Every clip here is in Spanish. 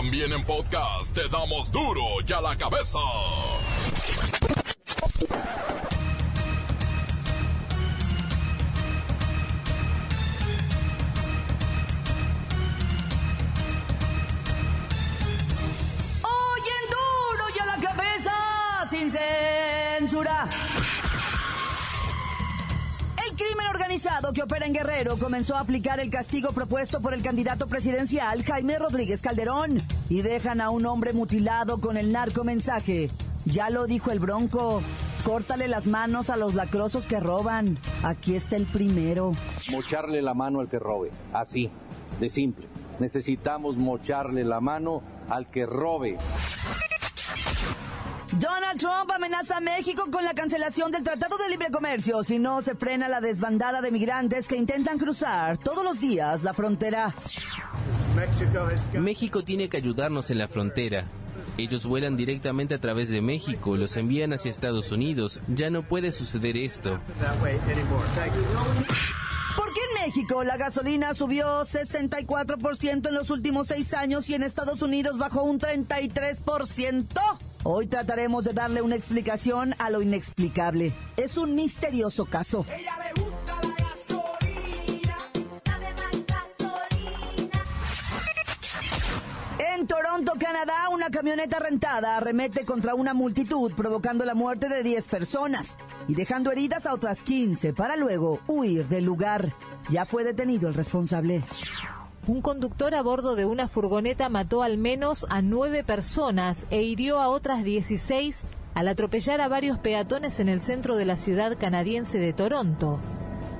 También en podcast te damos duro y a la cabeza. Organizado que opera en Guerrero comenzó a aplicar el castigo propuesto por el candidato presidencial Jaime Rodríguez Calderón y dejan a un hombre mutilado con el narco mensaje. Ya lo dijo el Bronco. Córtale las manos a los lacrosos que roban. Aquí está el primero. mocharle la mano al que robe. Así, de simple. Necesitamos mocharle la mano al que robe. Donald Trump amenaza a México con la cancelación del Tratado de Libre Comercio si no se frena la desbandada de migrantes que intentan cruzar todos los días la frontera. México tiene que ayudarnos en la frontera. Ellos vuelan directamente a través de México, los envían hacia Estados Unidos. Ya no puede suceder esto. ¿Por qué en México la gasolina subió 64% en los últimos seis años y en Estados Unidos bajó un 33%? Hoy trataremos de darle una explicación a lo inexplicable. Es un misterioso caso. En Toronto, Canadá, una camioneta rentada arremete contra una multitud, provocando la muerte de 10 personas y dejando heridas a otras 15 para luego huir del lugar. Ya fue detenido el responsable. Un conductor a bordo de una furgoneta mató al menos a nueve personas e hirió a otras 16 al atropellar a varios peatones en el centro de la ciudad canadiense de Toronto.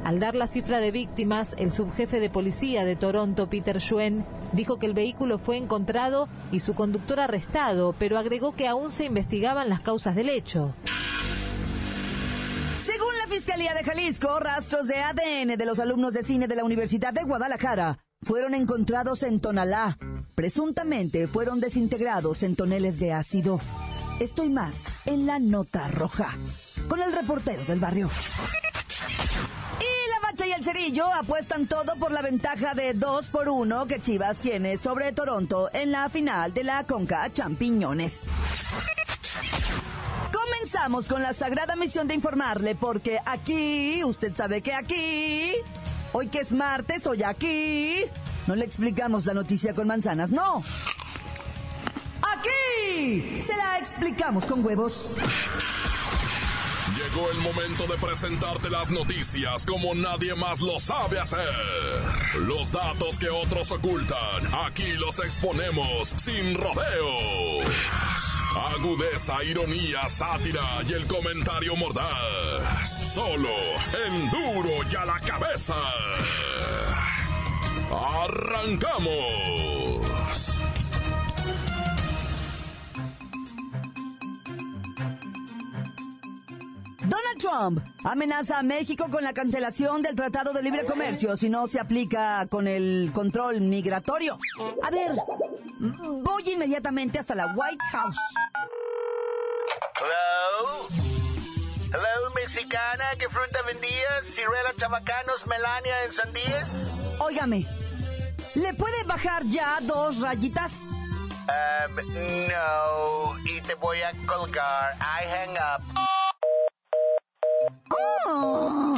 Al dar la cifra de víctimas, el subjefe de policía de Toronto, Peter Schwen, dijo que el vehículo fue encontrado y su conductor arrestado, pero agregó que aún se investigaban las causas del hecho. Según la Fiscalía de Jalisco, rastros de ADN de los alumnos de cine de la Universidad de Guadalajara fueron encontrados en Tonalá. Presuntamente fueron desintegrados en toneles de ácido. Estoy más en la nota roja, con el reportero del barrio. Y la Bacha y el Cerillo apuestan todo por la ventaja de 2 por 1 que Chivas tiene sobre Toronto en la final de la Conca Champiñones. Comenzamos con la sagrada misión de informarle porque aquí, usted sabe que aquí, hoy que es martes, hoy aquí, no le explicamos la noticia con manzanas, no. Aquí se la explicamos con huevos. Llegó el momento de presentarte las noticias como nadie más lo sabe hacer. Los datos que otros ocultan, aquí los exponemos sin rodeos. Agudeza, ironía, sátira y el comentario mordaz. Solo en duro y a la cabeza. ¡Arrancamos! Donald Trump amenaza a México con la cancelación del Tratado de Libre Comercio si no se aplica con el control migratorio. A ver, voy inmediatamente hasta la White House. Hello. Hello, mexicana, ¿qué fruta vendías? ¿Ciruela, chabacanos, melania en sandías? Óigame, ¿le puede bajar ya dos rayitas? Um, no, y te voy a colgar. I hang up. Oh,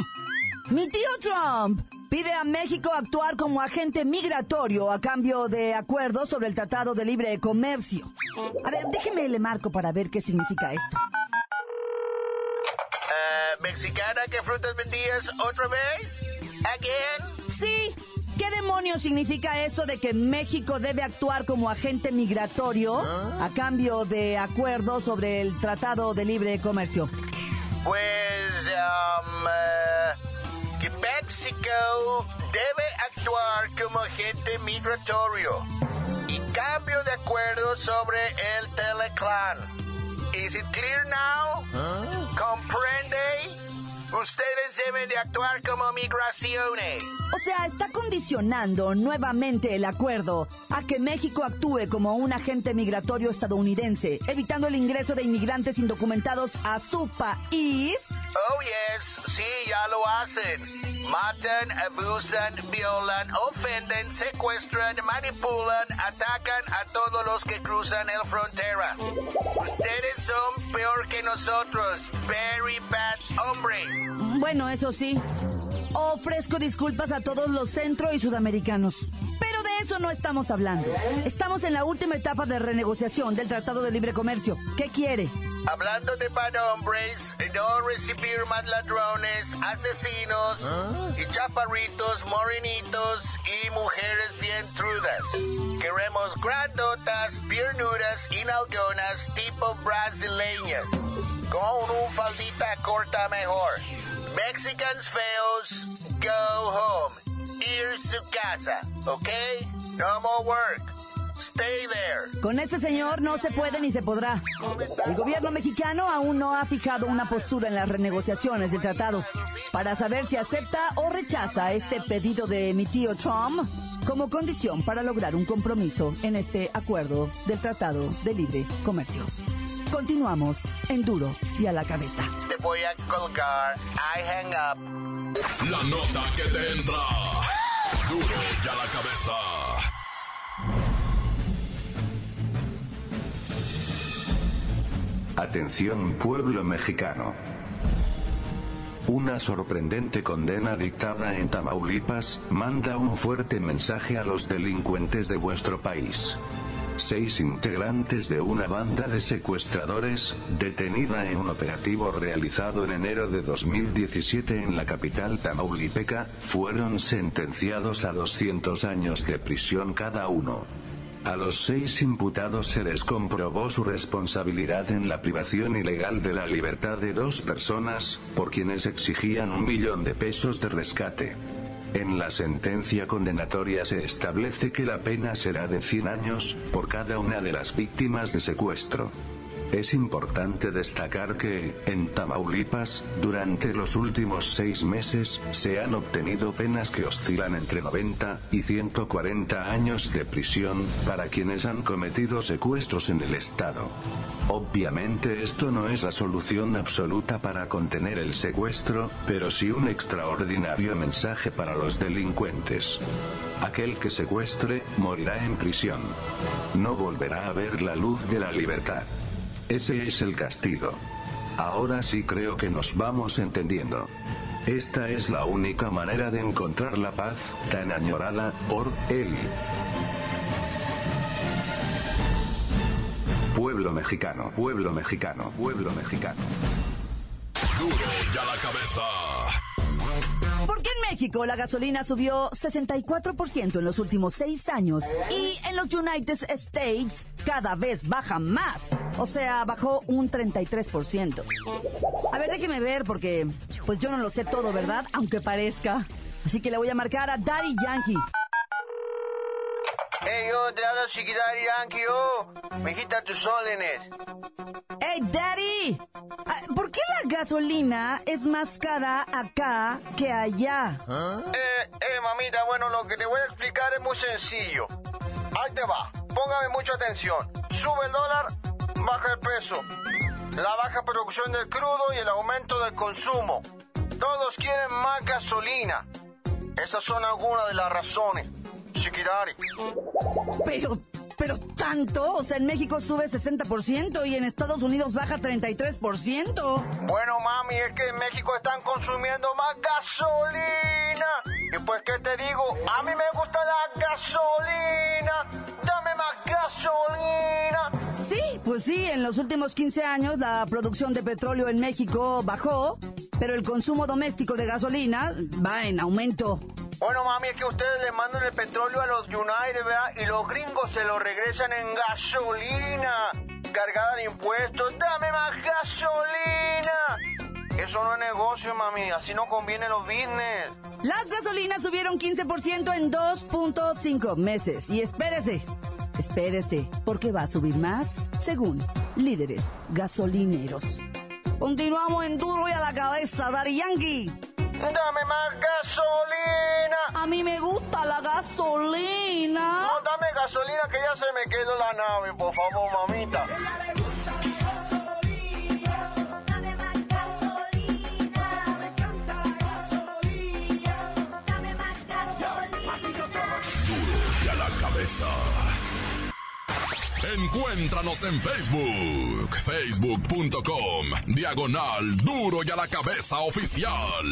mi tío Trump pide a México actuar como agente migratorio a cambio de acuerdos sobre el Tratado de Libre Comercio. A ver, déjeme le marco para ver qué significa esto. Uh, mexicana, ¿qué frutas vendías otra vez? Again? Sí, ¿qué demonios significa eso de que México debe actuar como agente migratorio a cambio de acuerdos sobre el Tratado de Libre Comercio? Pues, um, eh, México debe actuar como agente migratorio y cambio de acuerdo sobre el teleclan. Is it clear now? ¿Comprende? Ustedes deben de actuar como migraciones. O sea, está condicionando nuevamente el acuerdo a que México actúe como un agente migratorio estadounidense, evitando el ingreso de inmigrantes indocumentados a su país. Oh, yes, sí, ya lo hacen. Matan, abusan, violan, ofenden, secuestran, manipulan, atacan a todos los que cruzan el frontera. Ustedes son peor que nosotros. Very bad hombres. Bueno, eso sí. Ofrezco disculpas a todos los centro y sudamericanos. Pero de eso no estamos hablando. Estamos en la última etapa de renegociación del Tratado de Libre Comercio. ¿Qué quiere? Hablando de bad hombres, no recibir más ladrones, asesinos y chaparritos, morenitos y mujeres bien trudas. Queremos grandotas, piernudas y nalgonas tipo brasileñas. Con un faldita corta mejor. Mexicans feos, go home. Ir su casa, ¿ok? No more work. Stay there. Con ese señor no se puede ni se podrá. El gobierno mexicano aún no ha fijado una postura en las renegociaciones del tratado para saber si acepta o rechaza este pedido de mi tío Trump como condición para lograr un compromiso en este acuerdo del Tratado de Libre Comercio. Continuamos en duro y a la cabeza. Te voy a colgar. I hang up. La nota que te entra. Duro y a la cabeza. Atención pueblo mexicano. Una sorprendente condena dictada en Tamaulipas manda un fuerte mensaje a los delincuentes de vuestro país. Seis integrantes de una banda de secuestradores, detenida en un operativo realizado en enero de 2017 en la capital tamaulipeca, fueron sentenciados a 200 años de prisión cada uno. A los seis imputados se les comprobó su responsabilidad en la privación ilegal de la libertad de dos personas, por quienes exigían un millón de pesos de rescate. En la sentencia condenatoria se establece que la pena será de 100 años, por cada una de las víctimas de secuestro. Es importante destacar que, en Tamaulipas, durante los últimos seis meses, se han obtenido penas que oscilan entre 90 y 140 años de prisión, para quienes han cometido secuestros en el Estado. Obviamente esto no es la solución absoluta para contener el secuestro, pero sí un extraordinario mensaje para los delincuentes. Aquel que secuestre, morirá en prisión. No volverá a ver la luz de la libertad. Ese es el castigo. Ahora sí creo que nos vamos entendiendo. Esta es la única manera de encontrar la paz, tan añorada, por él. Pueblo mexicano, pueblo mexicano, pueblo mexicano. Duro y a la cabeza. ¿Por qué en México la gasolina subió 64% en los últimos seis años y en los United States cada vez baja más? O sea, bajó un 33%. A ver, déjeme ver porque pues yo no lo sé todo, ¿verdad? Aunque parezca. Así que le voy a marcar a Daddy Yankee. Hey, yo, te hablo Chiquitari Yankee, yo. Mijita, tus órdenes. ¡Hey, Daddy! Ah, ¿Por qué la gasolina es más cara acá que allá? Eh, eh, mamita, bueno, lo que te voy a explicar es muy sencillo. Ahí te va. Póngame mucha atención. Sube el dólar, baja el peso. La baja producción del crudo y el aumento del consumo. Todos quieren más gasolina. Esas son algunas de las razones. Chiquitari. Pero, pero tanto. O sea, en México sube 60% y en Estados Unidos baja 33%. Bueno, mami, es que en México están consumiendo más gasolina. Y pues, ¿qué te digo? A mí me gusta la gasolina. Dame más gasolina. Sí, pues sí, en los últimos 15 años la producción de petróleo en México bajó, pero el consumo doméstico de gasolina va en aumento. Bueno, mami, es que ustedes le mandan el petróleo a los United, ¿verdad? Y los gringos se lo regresan en gasolina, cargada de impuestos. ¡Dame más gasolina! Eso no es negocio, mami. Así no conviene los business. Las gasolinas subieron 15% en 2.5 meses. Y espérese, espérese, porque va a subir más, según líderes gasolineros. Continuamos en duro y a la cabeza, Dari Yankee. ¡Dame más gasolina! A mí me gusta la gasolina. No, dame gasolina que ya se me quedó la nave, por favor, mamita. y a la cabeza. Encuéntranos en Facebook, facebook.com, diagonal duro y a la cabeza oficial.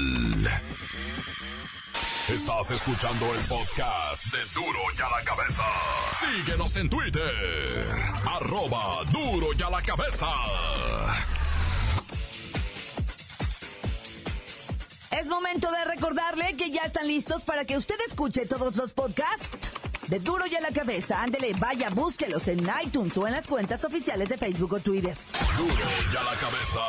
Estás escuchando el podcast de Duro y a la cabeza. Síguenos en Twitter, arroba duro y a la cabeza. Es momento de recordarle que ya están listos para que usted escuche todos los podcasts de Duro y a la Cabeza. Ándele, vaya, búsquelos en iTunes o en las cuentas oficiales de Facebook o Twitter. Duro y a la cabeza.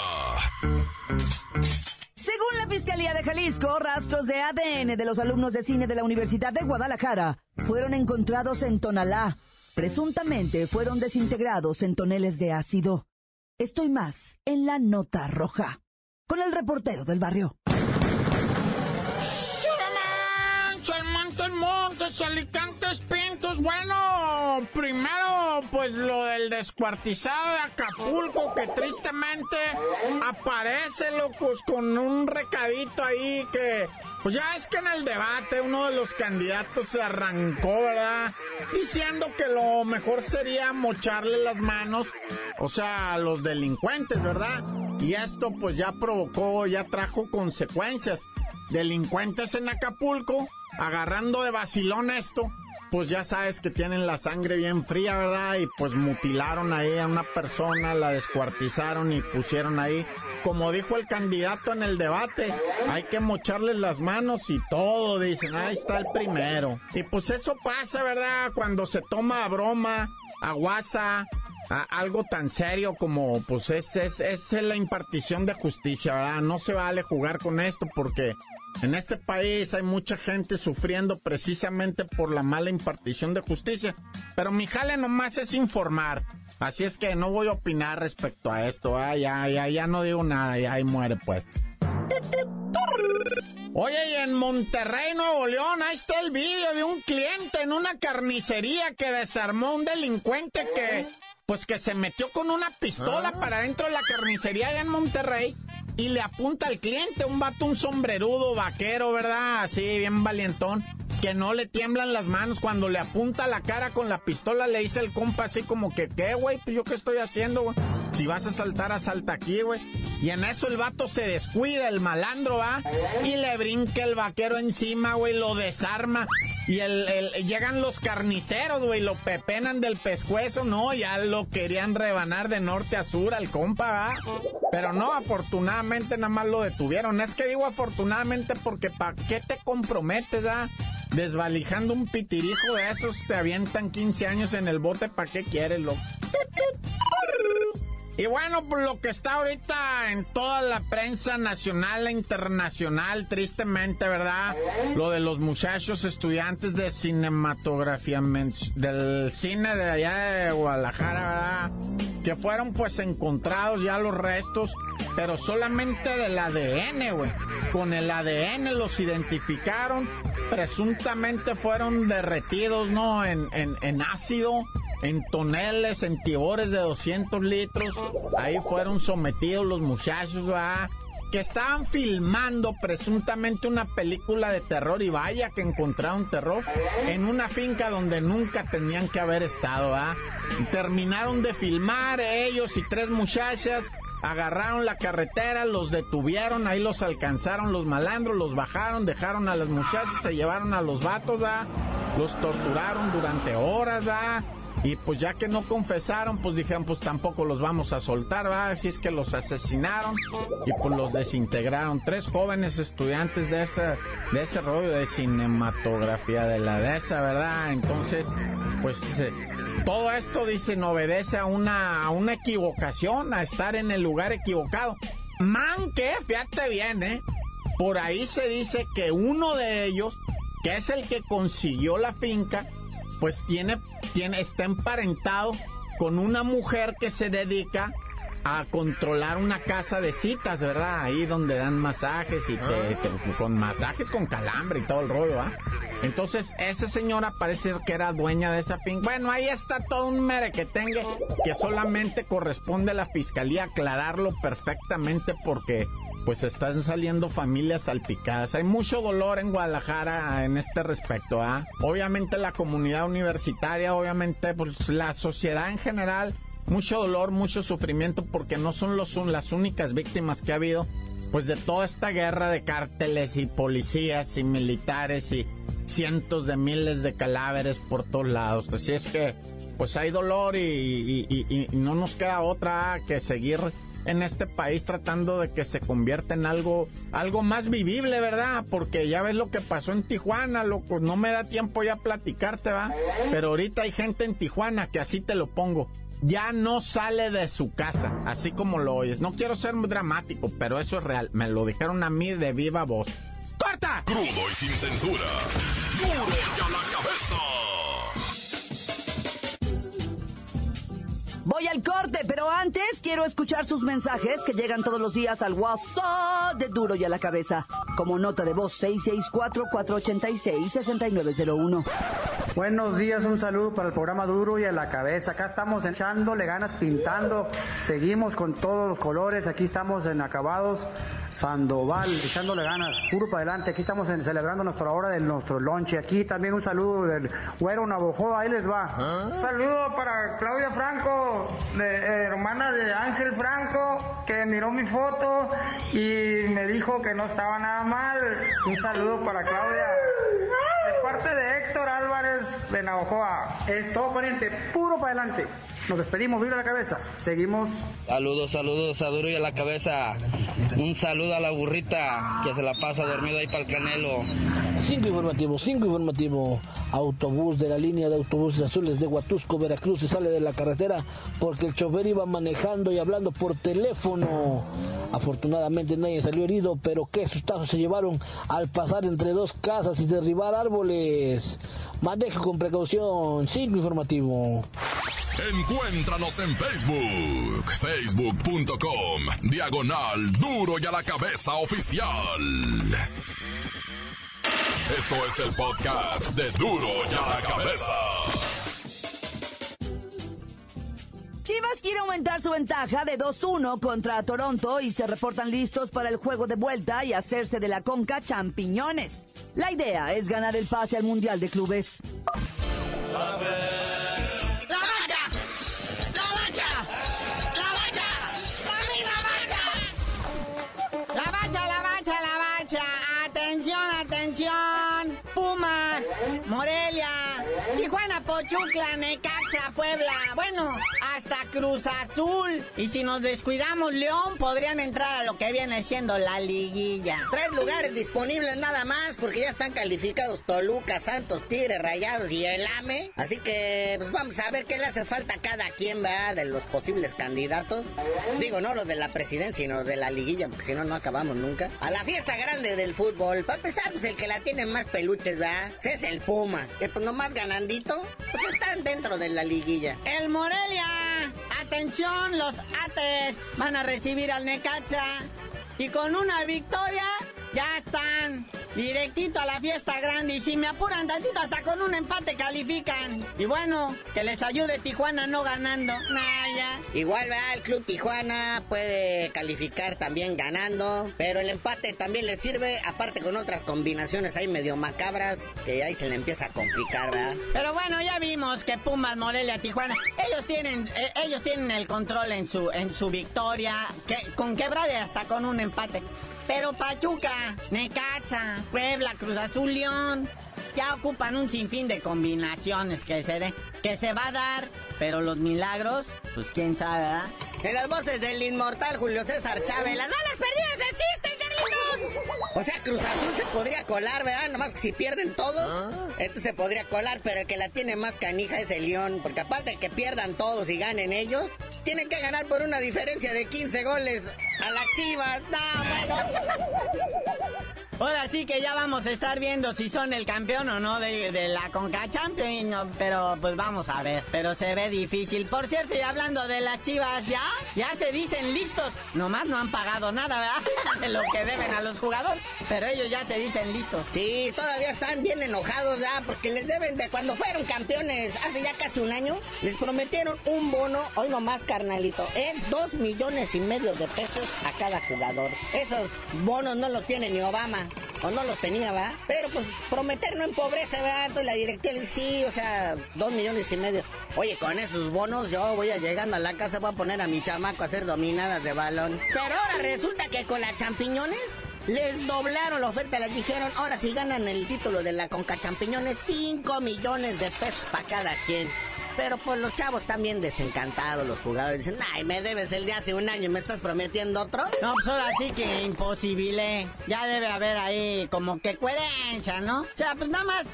Según la Fiscalía de Jalisco, rastros de ADN de los alumnos de cine de la Universidad de Guadalajara fueron encontrados en Tonalá. Presuntamente fueron desintegrados en toneles de ácido. Estoy más en la nota roja. Con el reportero del barrio. Montes, Montes, Alicantes, Pintos. Bueno, primero, pues lo del descuartizado de Acapulco, que tristemente aparece, locos, con un recadito ahí que. Pues ya es que en el debate uno de los candidatos se arrancó, ¿verdad? Diciendo que lo mejor sería mocharle las manos, o sea, a los delincuentes, ¿verdad? Y esto pues ya provocó, ya trajo consecuencias delincuentes en Acapulco, agarrando de vacilón esto, pues ya sabes que tienen la sangre bien fría, ¿verdad? Y pues mutilaron ahí a una persona, la descuartizaron y pusieron ahí, como dijo el candidato en el debate, hay que mocharles las manos y todo, dicen, ahí está el primero. Y pues eso pasa, ¿verdad? Cuando se toma a broma, a guasa, a algo tan serio como pues es, es, es la impartición de justicia, ¿verdad? No se vale jugar con esto porque en este país hay mucha gente sufriendo precisamente por la mala impartición de justicia. Pero mi jale nomás es informar. Así es que no voy a opinar respecto a esto. ¿verdad? ya, ya, ya no digo nada, ya ahí muere pues. Oye, y en Monterrey, Nuevo León, ahí está el vídeo de un cliente en una carnicería que desarmó un delincuente que, pues que se metió con una pistola para dentro de la carnicería allá en Monterrey y le apunta al cliente, un vato, un sombrerudo, vaquero, ¿verdad? Así, bien valientón, que no le tiemblan las manos. Cuando le apunta la cara con la pistola, le dice el compa así como que, ¿qué, güey? Pues yo qué estoy haciendo, güey. Si vas a saltar, asalta aquí, güey. Y en eso el vato se descuida, el malandro, ¿va? Y le brinca el vaquero encima, güey, lo desarma. Y el, el- llegan los carniceros, güey, lo pepenan del pescuezo, no, ya lo querían rebanar de norte a sur al compa, ¿va? Pero no, afortunadamente nada más lo detuvieron. Es que digo afortunadamente porque ¿para qué te comprometes, ah? Desvalijando un pitirijo de esos, te avientan 15 años en el bote, ¿para qué quieres, loco? Y bueno, por lo que está ahorita en toda la prensa nacional e internacional, tristemente, ¿verdad? Lo de los muchachos estudiantes de cinematografía, del cine de allá de Guadalajara, ¿verdad? Que fueron pues encontrados ya los restos, pero solamente del ADN, güey. Con el ADN los identificaron, presuntamente fueron derretidos, ¿no? En, en, en ácido en toneles, en tibores de 200 litros. Ahí fueron sometidos los muchachos, ¿verdad? Que estaban filmando presuntamente una película de terror y vaya que encontraron terror en una finca donde nunca tenían que haber estado, ¿verdad? Terminaron de filmar ellos y tres muchachas. Agarraron la carretera, los detuvieron, ahí los alcanzaron los malandros, los bajaron, dejaron a las muchachas, se llevaron a los vatos, ¿verdad? Los torturaron durante horas. Y pues ya que no confesaron, pues dijeron, pues tampoco los vamos a soltar, ¿va? Así es que los asesinaron y pues los desintegraron. Tres jóvenes estudiantes de ese, de ese rollo de cinematografía, de la de esa, ¿verdad? Entonces, pues eh, todo esto, dicen, obedece a una, a una equivocación, a estar en el lugar equivocado. Man, que, fíjate bien, ¿eh? Por ahí se dice que uno de ellos, que es el que consiguió la finca, pues tiene, tiene, está emparentado con una mujer que se dedica a controlar una casa de citas, ¿verdad? Ahí donde dan masajes y te, con masajes con calambre y todo el rollo, ¿ah? Entonces, esa señora parece que era dueña de esa fin. Bueno, ahí está todo un merequetengue que solamente corresponde a la fiscalía aclararlo perfectamente porque pues están saliendo familias salpicadas. Hay mucho dolor en Guadalajara en este respecto, ¿ah? Obviamente la comunidad universitaria, obviamente pues la sociedad en general, mucho dolor, mucho sufrimiento porque no son los, las únicas víctimas que ha habido pues de toda esta guerra de cárteles y policías y militares y cientos de miles de cadáveres por todos lados. Así es que pues hay dolor y, y no nos queda otra que seguir en este país tratando de que se convierta en algo, algo más vivible, ¿verdad? Porque ya ves lo que pasó en Tijuana, loco, no me da tiempo ya platicarte, ¿va? Pero ahorita hay gente en Tijuana que así te lo pongo. Ya no sale de su casa, así como lo oyes. No quiero ser muy dramático, pero eso es real. Me lo dijeron a mí de viva voz. ¡Corta! Crudo y sin censura. ¡Duro ya la cabeza! Voy al corte, pero antes quiero escuchar sus mensajes que llegan todos los días al WhatsApp de Duro y a la Cabeza. Como nota de voz 664-486-6901. Buenos días, un saludo para el programa Duro y a la Cabeza. Acá estamos echándole ganas, pintando. Seguimos con todos los colores. Aquí estamos en acabados. Sandoval, echándole ganas, puro para adelante. Aquí estamos celebrando nuestra hora de nuestro lonche. Aquí también un saludo del güero Navojoa, ahí les va. ¿Ah? Saludo para Claudia Franco, de, eh, hermana de Ángel Franco, que miró mi foto y me dijo que no estaba nada mal. Un saludo para Claudia. Parte de Héctor Álvarez de Navojoa. Es todo pariente, puro para adelante. Nos despedimos, duro a la cabeza. Seguimos. Saludos, saludos a Duro y a la cabeza. Un saludo a la burrita que se la pasa dormida ahí para el canelo. Cinco informativo, cinco informativo. Autobús de la línea de autobuses azules de Huatusco, Veracruz, se sale de la carretera porque el chofer iba manejando y hablando por teléfono. Afortunadamente nadie salió herido, pero qué sustazos se llevaron al pasar entre dos casas y derribar árboles. Manejo con precaución. Cinco informativo. Encuéntranos en Facebook, facebook.com, diagonal duro y a la cabeza oficial. Esto es el podcast de duro y a la cabeza. Chivas quiere aumentar su ventaja de 2-1 contra Toronto y se reportan listos para el juego de vuelta y hacerse de la conca champiñones. La idea es ganar el pase al Mundial de Clubes. ជូនក្លានៃការ Necaxa, Puebla, bueno, hasta Cruz Azul. Y si nos descuidamos, León, podrían entrar a lo que viene siendo la liguilla. Tres lugares disponibles nada más, porque ya están calificados Toluca, Santos, Tigre, Rayados y el AME. Así que, pues vamos a ver qué le hace falta cada quien, va De los posibles candidatos. Digo, no los de la presidencia, sino los de la liguilla, porque si no, no acabamos nunca. A la fiesta grande del fútbol. Para empezar, pues el que la tiene más peluches, ¿verdad? Es el Puma. Que pues nomás ganandito, pues están dentro de la liguilla. El Morelia. Atención, los Ates van a recibir al Necaxa. Y con una victoria ya están directito a la fiesta grande. Y si me apuran tantito, hasta con un empate califican. Y bueno, que les ayude Tijuana no ganando. Naya. Igual, ¿verdad? El Club Tijuana puede calificar también ganando. Pero el empate también le sirve. Aparte con otras combinaciones ahí medio macabras. Que ahí se le empieza a complicar, ¿verdad? Pero bueno, ya vimos que Pumas, Morelia, Tijuana. Ellos tienen, eh, ellos tienen el control en su, en su victoria. Que, con quebrada hasta con un empate. Pero Pachuca, Necaxa, Puebla, Cruz Azul, León, ya ocupan un sinfín de combinaciones que se, que se va a dar, pero los milagros, pues quién sabe, ¿verdad? En las voces del inmortal Julio César Chávez, las balas perdidas existen, Carlitos. O sea, Cruz Azul se podría colar, ¿verdad? Nomás que si pierden todos, ah. entonces se podría colar, pero el que la tiene más canija es el León, porque aparte de que pierdan todos y ganen ellos, tienen que ganar por una diferencia de 15 goles a la Chivas. No, bueno. Ahora sí que ya vamos a estar viendo si son el campeón o no de, la Conca Champions, pero pues vamos a ver. Pero se ve difícil. Por cierto, y hablando de las chivas, ya, ya se dicen listos. Nomás no han pagado nada, ¿verdad? De lo que deben a los jugadores. Pero ellos ya se dicen listos. Sí, todavía están bien enojados, ya, porque les deben de cuando fueron campeones hace ya casi un año. Les prometieron un bono, hoy nomás, carnalito, en dos millones y medio de pesos a cada jugador. Esos bonos no los tiene ni Obama o no los tenía, ¿va? Pero pues prometer no empobrece, ¿verdad? Entonces la directiva le sí, o sea, dos millones y medio. Oye, con esos bonos yo voy a llegando a la casa, voy a poner a mi chamaco a hacer dominadas de balón. Pero ahora resulta que con las champiñones les doblaron la oferta, les dijeron, ahora si ganan el título de la Conca Champiñones, 5 millones de pesos para cada quien. Pero pues los chavos también desencantados, los jugadores dicen, ay, me debes el de hace un año y me estás prometiendo otro. No, pues ahora sí que imposible. Ya debe haber ahí como que coherencia, ¿no? O sea, pues nada más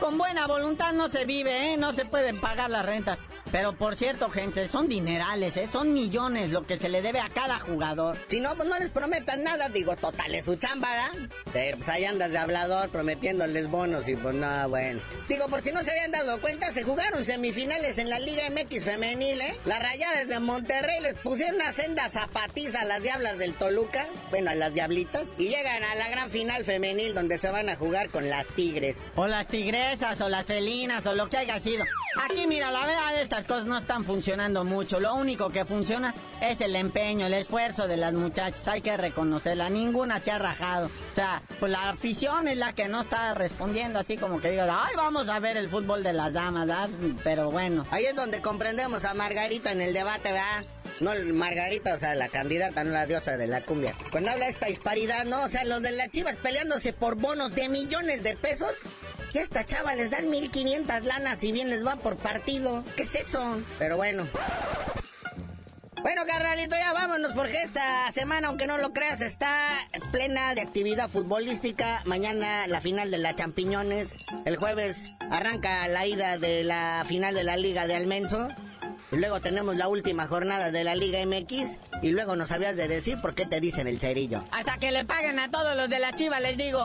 con buena voluntad no se vive, ¿eh? No se pueden pagar las rentas. Pero por cierto, gente, son dinerales, ¿eh? Son millones lo que se le debe a cada jugador. Si no, pues no les prometan nada, digo, total, es su chamba, Pero pues ahí andas de hablador prometiéndoles bonos y pues no, bueno. Digo, por si no se habían dado cuenta, se jugaron semifinales en la Liga MX femenil, ¿eh? Las rayadas de Monterrey les pusieron una senda zapatiza a las diablas del Toluca, bueno, a las diablitas, y llegan a la gran final femenil donde se van a jugar con las Tigres. O las Tigres o las felinas o lo que haya sido. Aquí mira, la verdad estas cosas no están funcionando mucho. Lo único que funciona es el empeño, el esfuerzo de las muchachas. Hay que reconocerla. Ninguna se ha rajado. O sea, pues la afición es la que no está respondiendo así como que diga, ay, vamos a ver el fútbol de las damas, ¿verdad? Pero bueno. Ahí es donde comprendemos a Margarita en el debate, ¿verdad? No, Margarita, o sea, la candidata, no la diosa de la cumbia. Cuando habla esta disparidad, ¿no? O sea, los de las chivas peleándose por bonos de millones de pesos. Y a esta chava les dan 1500 lanas y bien les va por partido. ¿Qué es eso? Pero bueno. Bueno, carnalito, ya vámonos porque esta semana, aunque no lo creas, está plena de actividad futbolística. Mañana la final de la Champiñones. El jueves arranca la ida de la final de la Liga de Almenso. Y luego tenemos la última jornada de la Liga MX. Y luego no sabías de decir por qué te dicen el cerillo. Hasta que le paguen a todos los de la chiva, les digo.